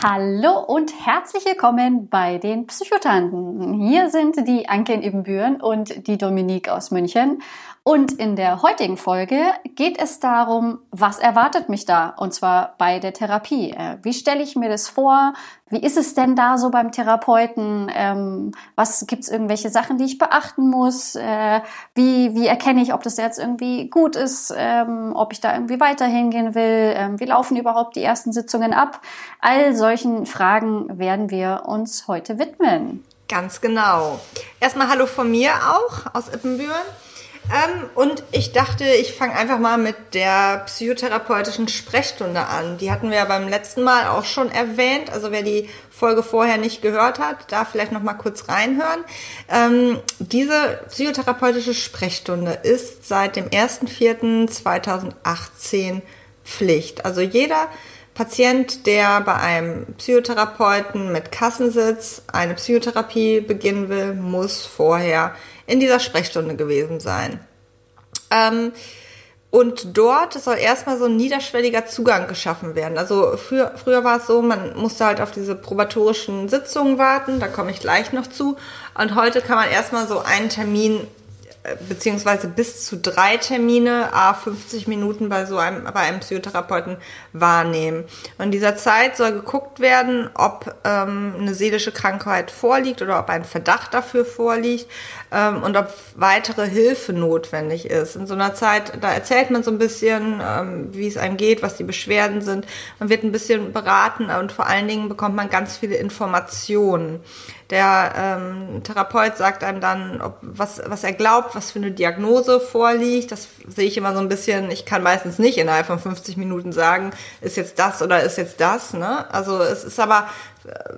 Hallo und herzlich willkommen bei den Psychotanten. Hier sind die Anke in Ibbenbüren und die Dominique aus München. Und in der heutigen Folge geht es darum, was erwartet mich da? Und zwar bei der Therapie. Äh, wie stelle ich mir das vor? Wie ist es denn da so beim Therapeuten? Ähm, was gibt es irgendwelche Sachen, die ich beachten muss? Äh, wie, wie erkenne ich, ob das jetzt irgendwie gut ist? Ähm, ob ich da irgendwie weiter hingehen will? Ähm, wie laufen überhaupt die ersten Sitzungen ab? All solchen Fragen werden wir uns heute widmen. Ganz genau. Erstmal Hallo von mir auch aus Ippenbüren. Ähm, und ich dachte, ich fange einfach mal mit der psychotherapeutischen Sprechstunde an. Die hatten wir ja beim letzten Mal auch schon erwähnt. Also wer die Folge vorher nicht gehört hat, da vielleicht noch mal kurz reinhören. Ähm, diese psychotherapeutische Sprechstunde ist seit dem 1.4.2018 Pflicht. Also jeder Patient, der bei einem Psychotherapeuten mit Kassensitz eine Psychotherapie beginnen will, muss vorher in dieser Sprechstunde gewesen sein. Ähm, und dort soll erstmal so ein niederschwelliger Zugang geschaffen werden. Also früher, früher war es so, man musste halt auf diese probatorischen Sitzungen warten, da komme ich gleich noch zu. Und heute kann man erstmal so einen Termin beziehungsweise bis zu drei Termine, a 50 Minuten bei so einem, bei einem Psychotherapeuten wahrnehmen. Und in dieser Zeit soll geguckt werden, ob ähm, eine seelische Krankheit vorliegt oder ob ein Verdacht dafür vorliegt ähm, und ob weitere Hilfe notwendig ist. In so einer Zeit, da erzählt man so ein bisschen, ähm, wie es einem geht, was die Beschwerden sind. Man wird ein bisschen beraten und vor allen Dingen bekommt man ganz viele Informationen. Der ähm, Therapeut sagt einem dann, ob, was, was er glaubt, was für eine Diagnose vorliegt. Das sehe ich immer so ein bisschen, ich kann meistens nicht innerhalb von 50 Minuten sagen, ist jetzt das oder ist jetzt das. Ne? Also es ist aber,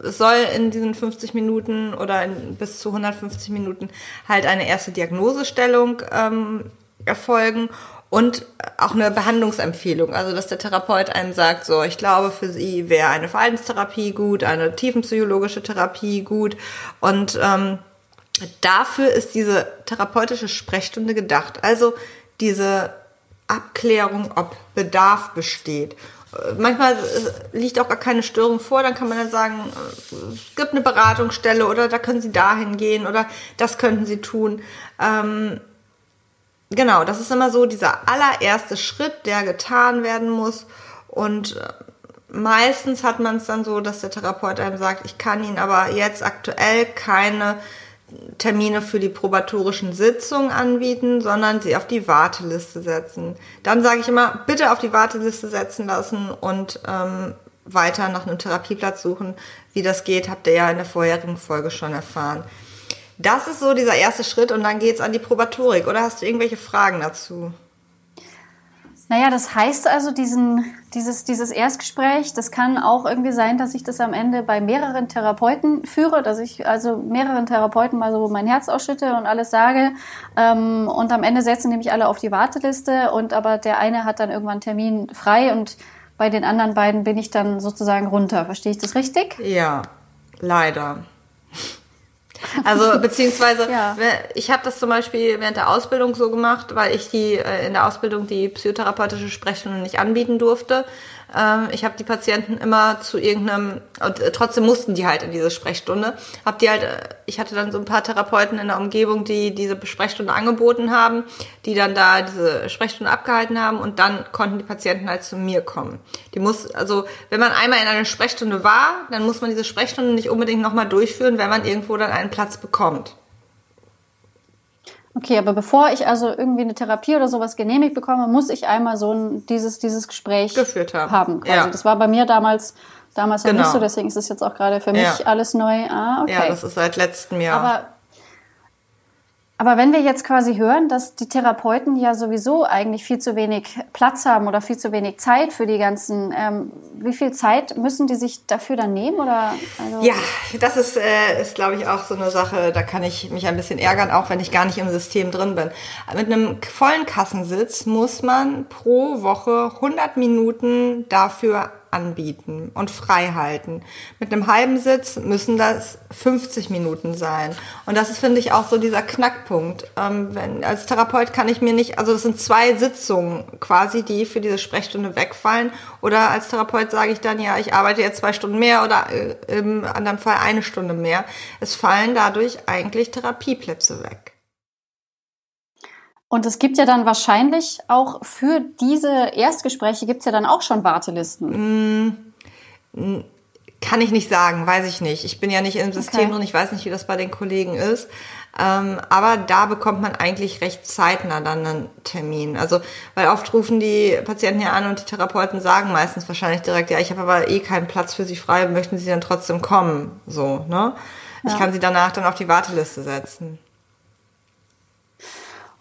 es soll in diesen 50 Minuten oder in, bis zu 150 Minuten halt eine erste Diagnosestellung ähm, erfolgen und auch eine Behandlungsempfehlung. Also, dass der Therapeut einem sagt, so, ich glaube, für Sie wäre eine Verhaltenstherapie gut, eine tiefenpsychologische Therapie gut. Und ähm, dafür ist diese therapeutische Sprechstunde gedacht. Also diese Abklärung, ob Bedarf besteht. Manchmal liegt auch gar keine Störung vor, dann kann man dann sagen, es gibt eine Beratungsstelle oder da können Sie dahin gehen oder das könnten Sie tun. Ähm, genau, das ist immer so dieser allererste Schritt, der getan werden muss. Und äh, meistens hat man es dann so, dass der Therapeut einem sagt, ich kann Ihnen aber jetzt aktuell keine Termine für die probatorischen Sitzungen anbieten, sondern sie auf die Warteliste setzen. Dann sage ich immer, bitte auf die Warteliste setzen lassen und ähm, weiter nach einem Therapieplatz suchen. Wie das geht, habt ihr ja in der vorherigen Folge schon erfahren. Das ist so dieser erste Schritt und dann geht's an die Probatorik. Oder hast du irgendwelche Fragen dazu? Naja, das heißt also, diesen, dieses, dieses Erstgespräch, das kann auch irgendwie sein, dass ich das am Ende bei mehreren Therapeuten führe, dass ich also mehreren Therapeuten mal so mein Herz ausschütte und alles sage. Ähm, und am Ende setzen nämlich alle auf die Warteliste und aber der eine hat dann irgendwann Termin frei und bei den anderen beiden bin ich dann sozusagen runter. Verstehe ich das richtig? Ja, leider. Also beziehungsweise, ja. ich habe das zum Beispiel während der Ausbildung so gemacht, weil ich die äh, in der Ausbildung die psychotherapeutische Sprechstunde nicht anbieten durfte. Ähm, ich habe die Patienten immer zu irgendeinem, und äh, trotzdem mussten die halt in diese Sprechstunde. Hab die halt, äh, ich hatte dann so ein paar Therapeuten in der Umgebung, die diese Sprechstunde angeboten haben, die dann da diese Sprechstunde abgehalten haben und dann konnten die Patienten halt zu mir kommen. Die muss, also wenn man einmal in einer Sprechstunde war, dann muss man diese Sprechstunde nicht unbedingt nochmal durchführen, wenn man irgendwo dann einen Platz bekommt. Okay, aber bevor ich also irgendwie eine Therapie oder sowas genehmigt bekomme, muss ich einmal so ein, dieses, dieses Gespräch geführt haben. haben quasi. Ja. Das war bei mir damals, damals noch genau. nicht so, deswegen ist es jetzt auch gerade für mich ja. alles neu. Ah, okay. Ja, das ist seit letztem Jahr. Aber Aber wenn wir jetzt quasi hören, dass die Therapeuten ja sowieso eigentlich viel zu wenig Platz haben oder viel zu wenig Zeit für die ganzen, ähm, wie viel Zeit müssen die sich dafür dann nehmen? Oder, also ja, das ist, äh, ist glaube ich, auch so eine Sache, da kann ich mich ein bisschen ärgern, auch wenn ich gar nicht im System drin bin. Mit einem vollen Kassensitz muss man pro Woche 100 Minuten dafür anbieten und frei halten. Mit einem halben Sitz müssen das 50 Minuten sein. Und das ist, finde ich, auch so dieser Knackpunkt. Ähm, wenn, als Therapeut kann ich mir nicht, also das sind zwei Sitzungen quasi, die für diese Sprechstunde wegfallen. Oder als Therapeut sage ich dann, ja, ich arbeite jetzt zwei Stunden mehr oder äh, im anderen Fall eine Stunde mehr. Es fallen dadurch eigentlich Therapieplätze weg. Und es gibt ja dann wahrscheinlich auch für diese Erstgespräche gibt es ja dann auch schon Wartelisten. Mm, kann ich nicht sagen, weiß ich nicht. Ich bin ja nicht im System okay. und ich weiß nicht, wie das bei den Kollegen ist. Ähm, aber da bekommt man eigentlich recht zeitnah dann einen Termin. Also, weil oft rufen die Patienten ja an und die Therapeuten sagen meistens wahrscheinlich direkt, ja, ich habe aber eh keinen Platz für Sie frei, möchten Sie dann trotzdem kommen? So, ne? Ja. Ich kann Sie danach dann auf die Warteliste setzen.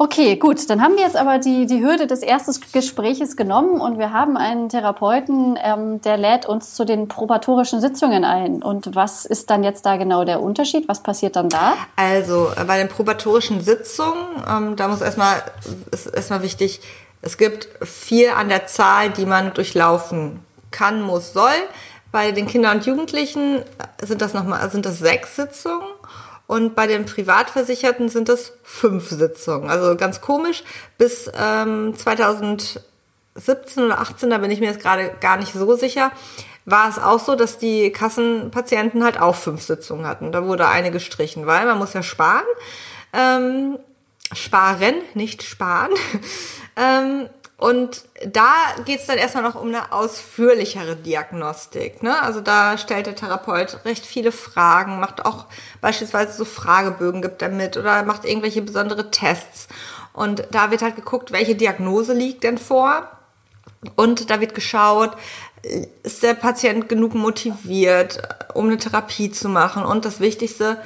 Okay, gut. Dann haben wir jetzt aber die, die Hürde des ersten Gespräches genommen und wir haben einen Therapeuten, ähm, der lädt uns zu den probatorischen Sitzungen ein. Und was ist dann jetzt da genau der Unterschied? Was passiert dann da? Also äh, bei den probatorischen Sitzungen, ähm, da muss erstmal, ist erstmal wichtig, es gibt vier an der Zahl, die man durchlaufen kann, muss, soll. Bei den Kindern und Jugendlichen sind das nochmal, sind das sechs Sitzungen. Und bei den Privatversicherten sind es fünf Sitzungen. Also ganz komisch. Bis ähm, 2017 oder 18, da bin ich mir jetzt gerade gar nicht so sicher, war es auch so, dass die Kassenpatienten halt auch fünf Sitzungen hatten. Da wurde eine gestrichen, weil man muss ja sparen. Ähm, sparen, nicht sparen. ähm, und da geht's dann erstmal noch um eine ausführlichere Diagnostik. Ne? Also da stellt der Therapeut recht viele Fragen, macht auch beispielsweise so Fragebögen, gibt er mit oder macht irgendwelche besondere Tests. Und da wird halt geguckt, welche Diagnose liegt denn vor. Und da wird geschaut, ist der Patient genug motiviert, um eine Therapie zu machen. Und das Wichtigste,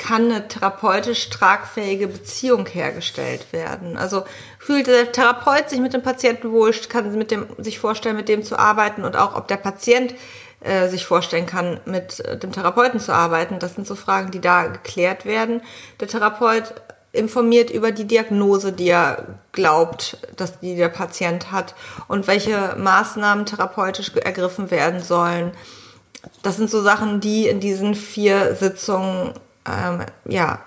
kann eine therapeutisch tragfähige Beziehung hergestellt werden. Also fühlt der Therapeut sich mit dem Patienten wohl, kann mit dem, sich vorstellen, mit dem zu arbeiten und auch ob der Patient äh, sich vorstellen kann, mit äh, dem Therapeuten zu arbeiten. Das sind so Fragen, die da geklärt werden. Der Therapeut informiert über die Diagnose, die er glaubt, dass die der Patient hat und welche Maßnahmen therapeutisch ergriffen werden sollen. Das sind so Sachen, die in diesen vier Sitzungen ähm, ja,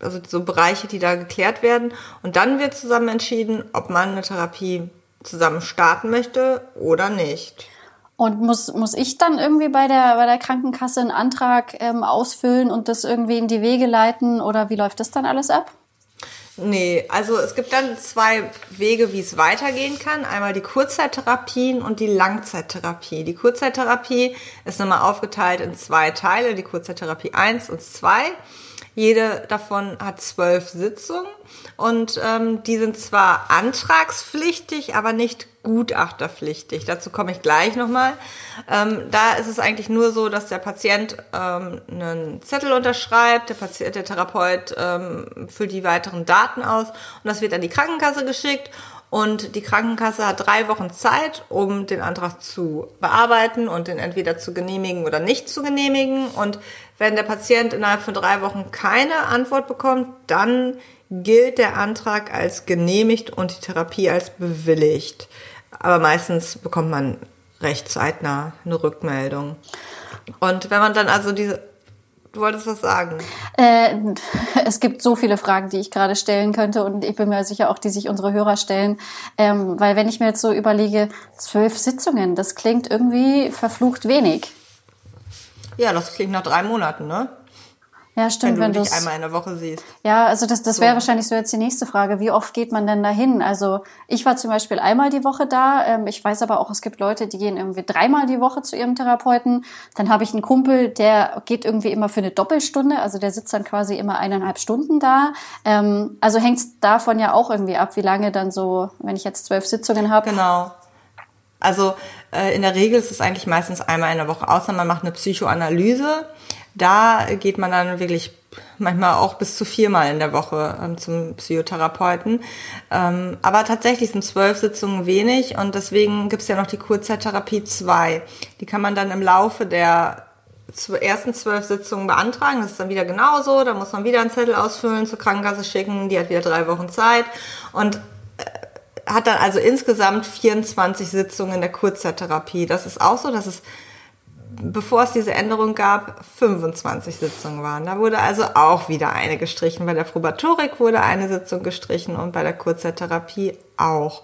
also so Bereiche, die da geklärt werden. Und dann wird zusammen entschieden, ob man eine Therapie zusammen starten möchte oder nicht. Und muss, muss ich dann irgendwie bei der, bei der Krankenkasse einen Antrag ähm, ausfüllen und das irgendwie in die Wege leiten oder wie läuft das dann alles ab? Nee, also es gibt dann zwei Wege, wie es weitergehen kann. Einmal die Kurzzeittherapien und die Langzeittherapie. Die Kurzzeittherapie ist nochmal aufgeteilt in zwei Teile, die Kurzzeittherapie 1 und 2. Jede davon hat zwölf Sitzungen und ähm, die sind zwar antragspflichtig, aber nicht gutachterpflichtig. Dazu komme ich gleich nochmal. Ähm, da ist es eigentlich nur so, dass der Patient ähm, einen Zettel unterschreibt, der, Patient, der Therapeut ähm, füllt die weiteren Daten aus und das wird an die Krankenkasse geschickt und die Krankenkasse hat drei Wochen Zeit, um den Antrag zu bearbeiten und den entweder zu genehmigen oder nicht zu genehmigen. Und wenn der Patient innerhalb von drei Wochen keine Antwort bekommt, dann gilt der Antrag als genehmigt und die Therapie als bewilligt. Aber meistens bekommt man recht zeitnah eine Rückmeldung. Und wenn man dann also diese Du wolltest was sagen. Äh, es gibt so viele Fragen, die ich gerade stellen könnte und ich bin mir sicher auch, die sich unsere Hörer stellen. Ähm, weil wenn ich mir jetzt so überlege, zwölf Sitzungen, das klingt irgendwie verflucht wenig. Ja, das klingt nach drei Monaten, ne? Ja, stimmt, wenn du wenn dich einmal in der Woche siehst. Ja, also das, das so. wäre wahrscheinlich so jetzt die nächste Frage. Wie oft geht man denn dahin? Also ich war zum Beispiel einmal die Woche da. Ähm, ich weiß aber auch, es gibt Leute, die gehen irgendwie dreimal die Woche zu ihrem Therapeuten. Dann habe ich einen Kumpel, der geht irgendwie immer für eine Doppelstunde. Also der sitzt dann quasi immer eineinhalb Stunden da. Ähm, also hängt davon ja auch irgendwie ab, wie lange dann so, wenn ich jetzt zwölf Sitzungen habe. Genau. Also in der Regel ist es eigentlich meistens einmal in der Woche, außer man macht eine Psychoanalyse. Da geht man dann wirklich manchmal auch bis zu viermal in der Woche ähm, zum Psychotherapeuten. Ähm, aber tatsächlich sind zwölf Sitzungen wenig und deswegen gibt es ja noch die Kurzzeittherapie 2. Die kann man dann im Laufe der ersten zwölf Sitzungen beantragen. Das ist dann wieder genauso. Da muss man wieder einen Zettel ausfüllen, zur Krankenkasse schicken. Die hat wieder drei Wochen Zeit und äh, hat dann also insgesamt 24 Sitzungen in der Kurzzeittherapie. Das ist auch so, dass es bevor es diese Änderung gab, 25 Sitzungen waren. Da wurde also auch wieder eine gestrichen. Bei der Probatorik wurde eine Sitzung gestrichen und bei der Kurzzeittherapie auch.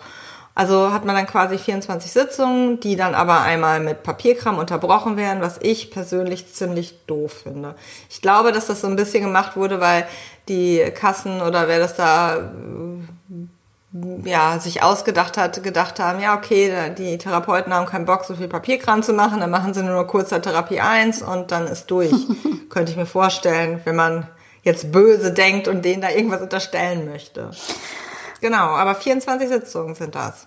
Also hat man dann quasi 24 Sitzungen, die dann aber einmal mit Papierkram unterbrochen werden, was ich persönlich ziemlich doof finde. Ich glaube, dass das so ein bisschen gemacht wurde, weil die Kassen oder wer das da ja, sich ausgedacht hat, gedacht haben, ja, okay, die Therapeuten haben keinen Bock, so viel Papierkram zu machen, dann machen sie nur kurzer Therapie 1 und dann ist durch. Könnte ich mir vorstellen, wenn man jetzt böse denkt und denen da irgendwas unterstellen möchte. Genau, aber 24 Sitzungen sind das.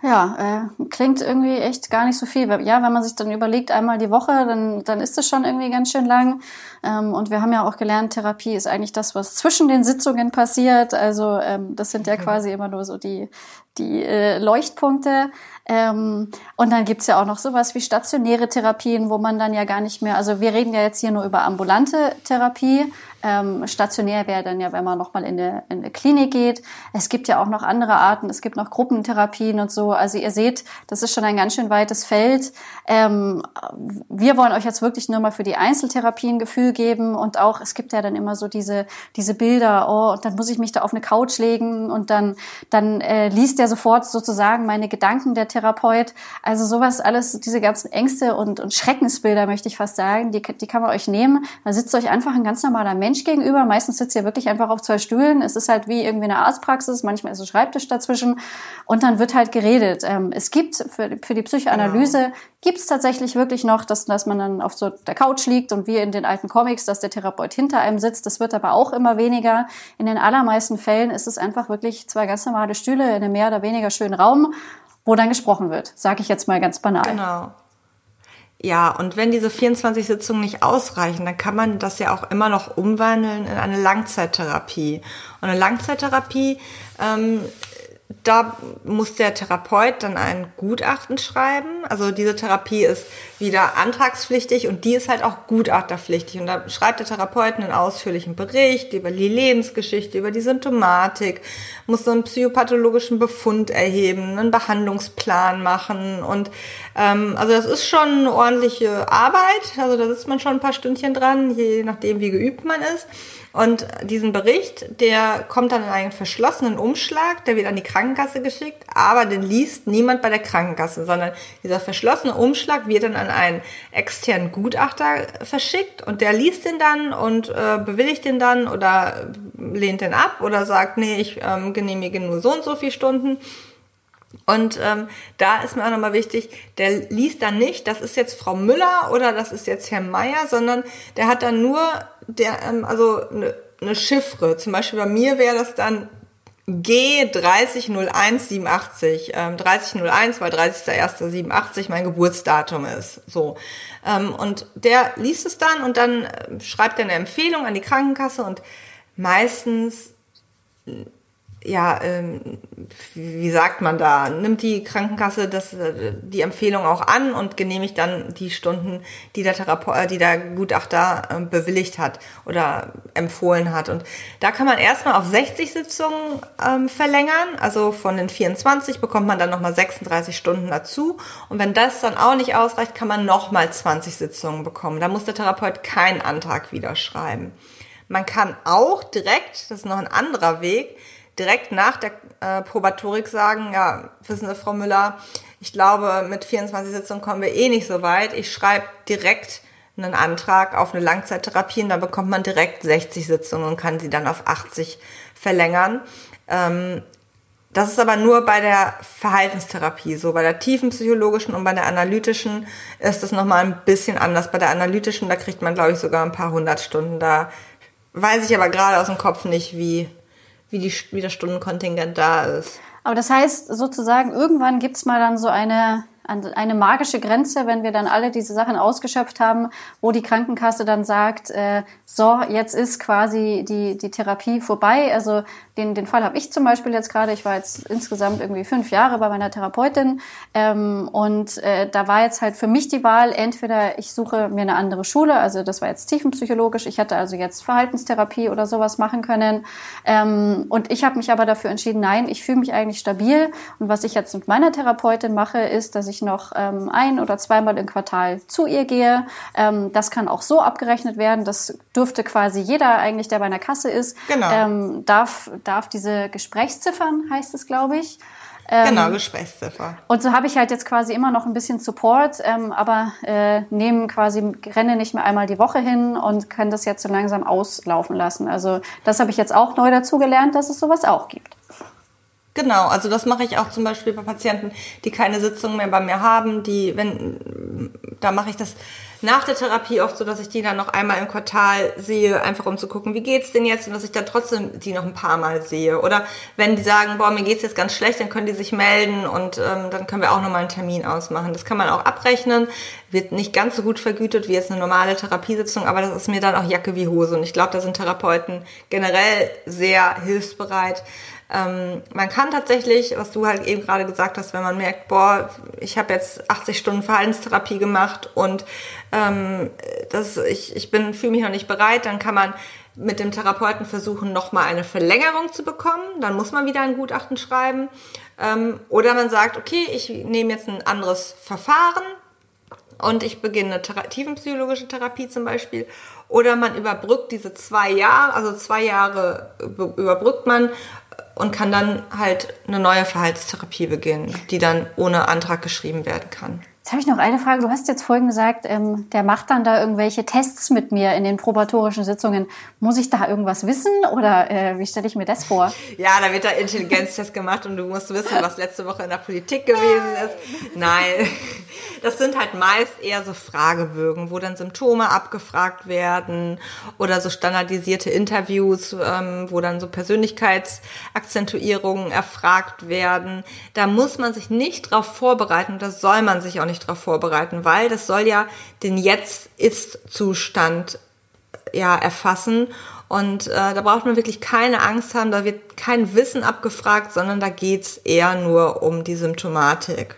Ja, äh, klingt irgendwie echt gar nicht so viel. Ja, wenn man sich dann überlegt, einmal die Woche, dann, dann ist es schon irgendwie ganz schön lang. Ähm, und wir haben ja auch gelernt, Therapie ist eigentlich das, was zwischen den Sitzungen passiert. Also ähm, das sind ja mhm. quasi immer nur so die, die äh, Leuchtpunkte. Ähm, und dann gibt's ja auch noch sowas wie stationäre Therapien, wo man dann ja gar nicht mehr, also wir reden ja jetzt hier nur über ambulante Therapie. Ähm, stationär wäre dann ja, wenn man nochmal in eine, in eine Klinik geht. Es gibt ja auch noch andere Arten, es gibt noch Gruppentherapien und so. Also ihr seht, das ist schon ein ganz schön weites Feld. Ähm, wir wollen euch jetzt wirklich nur mal für die Einzeltherapien Gefühl geben und auch, es gibt ja dann immer so diese, diese Bilder, oh, und dann muss ich mich da auf eine Couch legen und dann, dann äh, liest der sofort sozusagen meine Gedanken der Therapeut. Also sowas alles, diese ganzen Ängste und, und Schreckensbilder, möchte ich fast sagen, die, die kann man euch nehmen. Da sitzt euch einfach ein ganz normaler Mensch Mensch gegenüber. Meistens sitzt ihr wirklich einfach auf zwei Stühlen. Es ist halt wie irgendwie eine Arztpraxis. Manchmal ist ein Schreibtisch dazwischen. Und dann wird halt geredet. Ähm, es gibt für, für die Psychoanalyse genau. gibt es tatsächlich wirklich noch, dass, dass man dann auf so der Couch liegt und wie in den alten Comics, dass der Therapeut hinter einem sitzt. Das wird aber auch immer weniger. In den allermeisten Fällen ist es einfach wirklich zwei ganz normale Stühle in einem mehr oder weniger schönen Raum, wo dann gesprochen wird. Sage ich jetzt mal ganz banal. Genau. Ja, und wenn diese 24 Sitzungen nicht ausreichen, dann kann man das ja auch immer noch umwandeln in eine Langzeittherapie. Und eine Langzeittherapie ähm, da muss der Therapeut dann ein Gutachten schreiben. Also diese Therapie ist wieder antragspflichtig und die ist halt auch gutachterpflichtig. Und da schreibt der Therapeut einen ausführlichen Bericht über die Lebensgeschichte, über die Symptomatik, muss so einen psychopathologischen Befund erheben, einen Behandlungsplan machen. Und ähm, also das ist schon eine ordentliche Arbeit. Also da sitzt man schon ein paar Stündchen dran, je nachdem, wie geübt man ist. Und diesen Bericht, der kommt dann in einen verschlossenen Umschlag, der wird an die Krankenkasse geschickt, aber den liest niemand bei der Krankenkasse, sondern dieser verschlossene Umschlag wird dann an einen externen Gutachter verschickt und der liest den dann und äh, bewilligt den dann oder lehnt den ab oder sagt, nee, ich ähm, genehmige nur so und so viele Stunden. Und ähm, da ist mir auch nochmal wichtig, der liest dann nicht, das ist jetzt Frau Müller oder das ist jetzt Herr Meier, sondern der hat dann nur der, ähm, also eine ne Chiffre. Zum Beispiel bei mir wäre das dann G300187. Ähm, 3001, weil 30.01.87 mein Geburtsdatum ist. So. Ähm, und der liest es dann und dann äh, schreibt er eine Empfehlung an die Krankenkasse und meistens ja, ähm, wie sagt man da, nimmt die Krankenkasse das, äh, die Empfehlung auch an und genehmigt dann die Stunden, die der Therapeut, äh, die der Gutachter äh, bewilligt hat oder empfohlen hat. Und da kann man erstmal auf 60 Sitzungen ähm, verlängern. Also von den 24 bekommt man dann nochmal 36 Stunden dazu. Und wenn das dann auch nicht ausreicht, kann man nochmal 20 Sitzungen bekommen. Da muss der Therapeut keinen Antrag wieder schreiben. Man kann auch direkt, das ist noch ein anderer Weg, direkt nach der äh, Probatorik sagen, ja, wissen Sie, Frau Müller, ich glaube, mit 24 Sitzungen kommen wir eh nicht so weit. Ich schreibe direkt einen Antrag auf eine Langzeittherapie und dann bekommt man direkt 60 Sitzungen und kann sie dann auf 80 verlängern. Ähm, das ist aber nur bei der Verhaltenstherapie so. Bei der tiefen psychologischen und bei der analytischen ist das nochmal ein bisschen anders. Bei der analytischen, da kriegt man, glaube ich, sogar ein paar hundert Stunden. Da weiß ich aber gerade aus dem Kopf nicht, wie wie, die, wie das Stundenkontingent da ist. Aber das heißt sozusagen, irgendwann gibt's mal dann so eine, eine magische Grenze, wenn wir dann alle diese Sachen ausgeschöpft haben, wo die Krankenkasse dann sagt, äh, so, jetzt ist quasi die, die Therapie vorbei. Also den, den Fall habe ich zum Beispiel jetzt gerade. Ich war jetzt insgesamt irgendwie fünf Jahre bei meiner Therapeutin ähm, und äh, da war jetzt halt für mich die Wahl, entweder ich suche mir eine andere Schule, also das war jetzt tiefenpsychologisch, ich hätte also jetzt Verhaltenstherapie oder sowas machen können ähm, und ich habe mich aber dafür entschieden, nein, ich fühle mich eigentlich stabil und was ich jetzt mit meiner Therapeutin mache, ist, dass ich noch ähm, ein oder zweimal im Quartal zu ihr gehe. Ähm, das kann auch so abgerechnet werden, das dürfte quasi jeder eigentlich, der bei einer Kasse ist, Genau. ähm, darf, darf diese Gesprächsziffern, heißt es, glaube ich. Ähm, Genau, Gesprächsziffer. Und so habe ich halt jetzt quasi immer noch ein bisschen Support, ähm, aber äh, nehmen quasi, renne nicht mehr einmal die Woche hin und kann das jetzt so langsam auslaufen lassen. Also das habe ich jetzt auch neu dazu gelernt, dass es sowas auch gibt. Genau, also das mache ich auch zum Beispiel bei Patienten, die keine Sitzung mehr bei mir haben, die, wenn, da mache ich das nach der Therapie oft so, dass ich die dann noch einmal im Quartal sehe, einfach um zu gucken, wie geht's denn jetzt und dass ich dann trotzdem die noch ein paar Mal sehe. Oder wenn die sagen, boah, mir geht's jetzt ganz schlecht, dann können die sich melden und ähm, dann können wir auch nochmal einen Termin ausmachen. Das kann man auch abrechnen, wird nicht ganz so gut vergütet wie jetzt eine normale Therapiesitzung, aber das ist mir dann auch Jacke wie Hose und ich glaube, da sind Therapeuten generell sehr hilfsbereit. Ähm, man kann tatsächlich, was du halt eben gerade gesagt hast, wenn man merkt, boah, ich habe jetzt 80 Stunden Verhaltenstherapie gemacht und ähm, das, ich, ich fühle mich noch nicht bereit, dann kann man mit dem Therapeuten versuchen, nochmal eine Verlängerung zu bekommen. Dann muss man wieder ein Gutachten schreiben. Ähm, oder man sagt, okay, ich nehme jetzt ein anderes Verfahren und ich beginne eine Thera tiefenpsychologische Therapie zum Beispiel. Oder man überbrückt diese zwei Jahre, also zwei Jahre über- überbrückt man und kann dann halt eine neue Verhaltenstherapie beginnen, die dann ohne Antrag geschrieben werden kann. Jetzt habe ich noch eine Frage. Du hast jetzt vorhin gesagt, ähm, der macht dann da irgendwelche Tests mit mir in den probatorischen Sitzungen. Muss ich da irgendwas wissen oder äh, wie stelle ich mir das vor? Ja, da wird da Intelligenztest gemacht und du musst wissen, was letzte Woche in der Politik gewesen ist. Nein, das sind halt meist eher so Fragebögen, wo dann Symptome abgefragt werden oder so standardisierte Interviews, ähm, wo dann so Persönlichkeitsakzentuierungen erfragt werden. Da muss man sich nicht drauf vorbereiten das soll man sich auch nicht drauf vorbereiten, weil das soll ja den Jetzt-Ist-Zustand ja, erfassen. Und äh, da braucht man wirklich keine Angst haben, da wird kein Wissen abgefragt, sondern da geht's eher nur um die Symptomatik.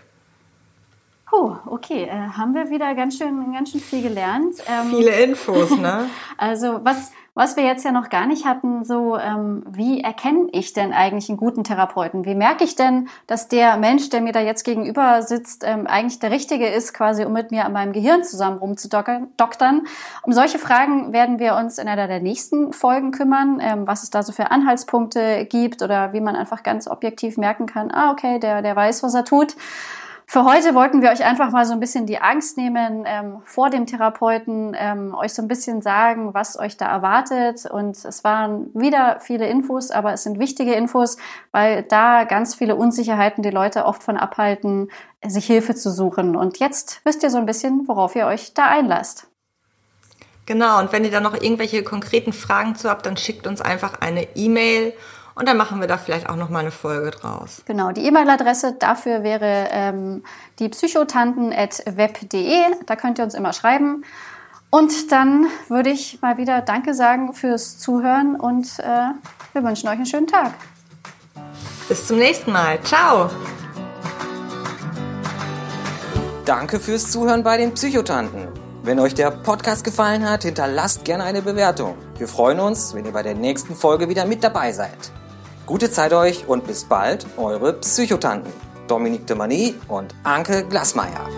Oh, okay. Äh, haben wir wieder ganz schön, ganz schön viel gelernt. Ähm, Viele Infos, ne? Also was, was wir jetzt ja noch gar nicht hatten, so ähm, wie erkenne ich denn eigentlich einen guten Therapeuten? Wie merke ich denn, dass der Mensch, der mir da jetzt gegenüber sitzt, ähm, eigentlich der Richtige ist, quasi um mit mir an meinem Gehirn zusammen rumzudoktern? Um solche Fragen werden wir uns in einer der nächsten Folgen kümmern, ähm, was es da so für Anhaltspunkte gibt oder wie man einfach ganz objektiv merken kann, ah, okay, der, der weiß, was er tut. Für heute wollten wir euch einfach mal so ein bisschen die Angst nehmen ähm, vor dem Therapeuten, ähm, euch so ein bisschen sagen, was euch da erwartet. Und es waren wieder viele Infos, aber es sind wichtige Infos, weil da ganz viele Unsicherheiten die Leute oft von abhalten, sich Hilfe zu suchen. Und jetzt wisst ihr so ein bisschen, worauf ihr euch da einlasst. Genau, und wenn ihr da noch irgendwelche konkreten Fragen zu habt, dann schickt uns einfach eine E-Mail und dann machen wir da vielleicht auch noch mal eine Folge draus. Genau, die E-Mail-Adresse dafür wäre ähm, die psychotanten.web.de. Da könnt ihr uns immer schreiben. Und dann würde ich mal wieder Danke sagen fürs Zuhören und äh, wir wünschen euch einen schönen Tag. Bis zum nächsten Mal. Ciao. Danke fürs Zuhören bei den Psychotanten. Wenn euch der Podcast gefallen hat, hinterlasst gerne eine Bewertung. Wir freuen uns, wenn ihr bei der nächsten Folge wieder mit dabei seid. Gute Zeit euch und bis bald, eure Psychotanten. Dominique de Mani und Anke Glasmeier.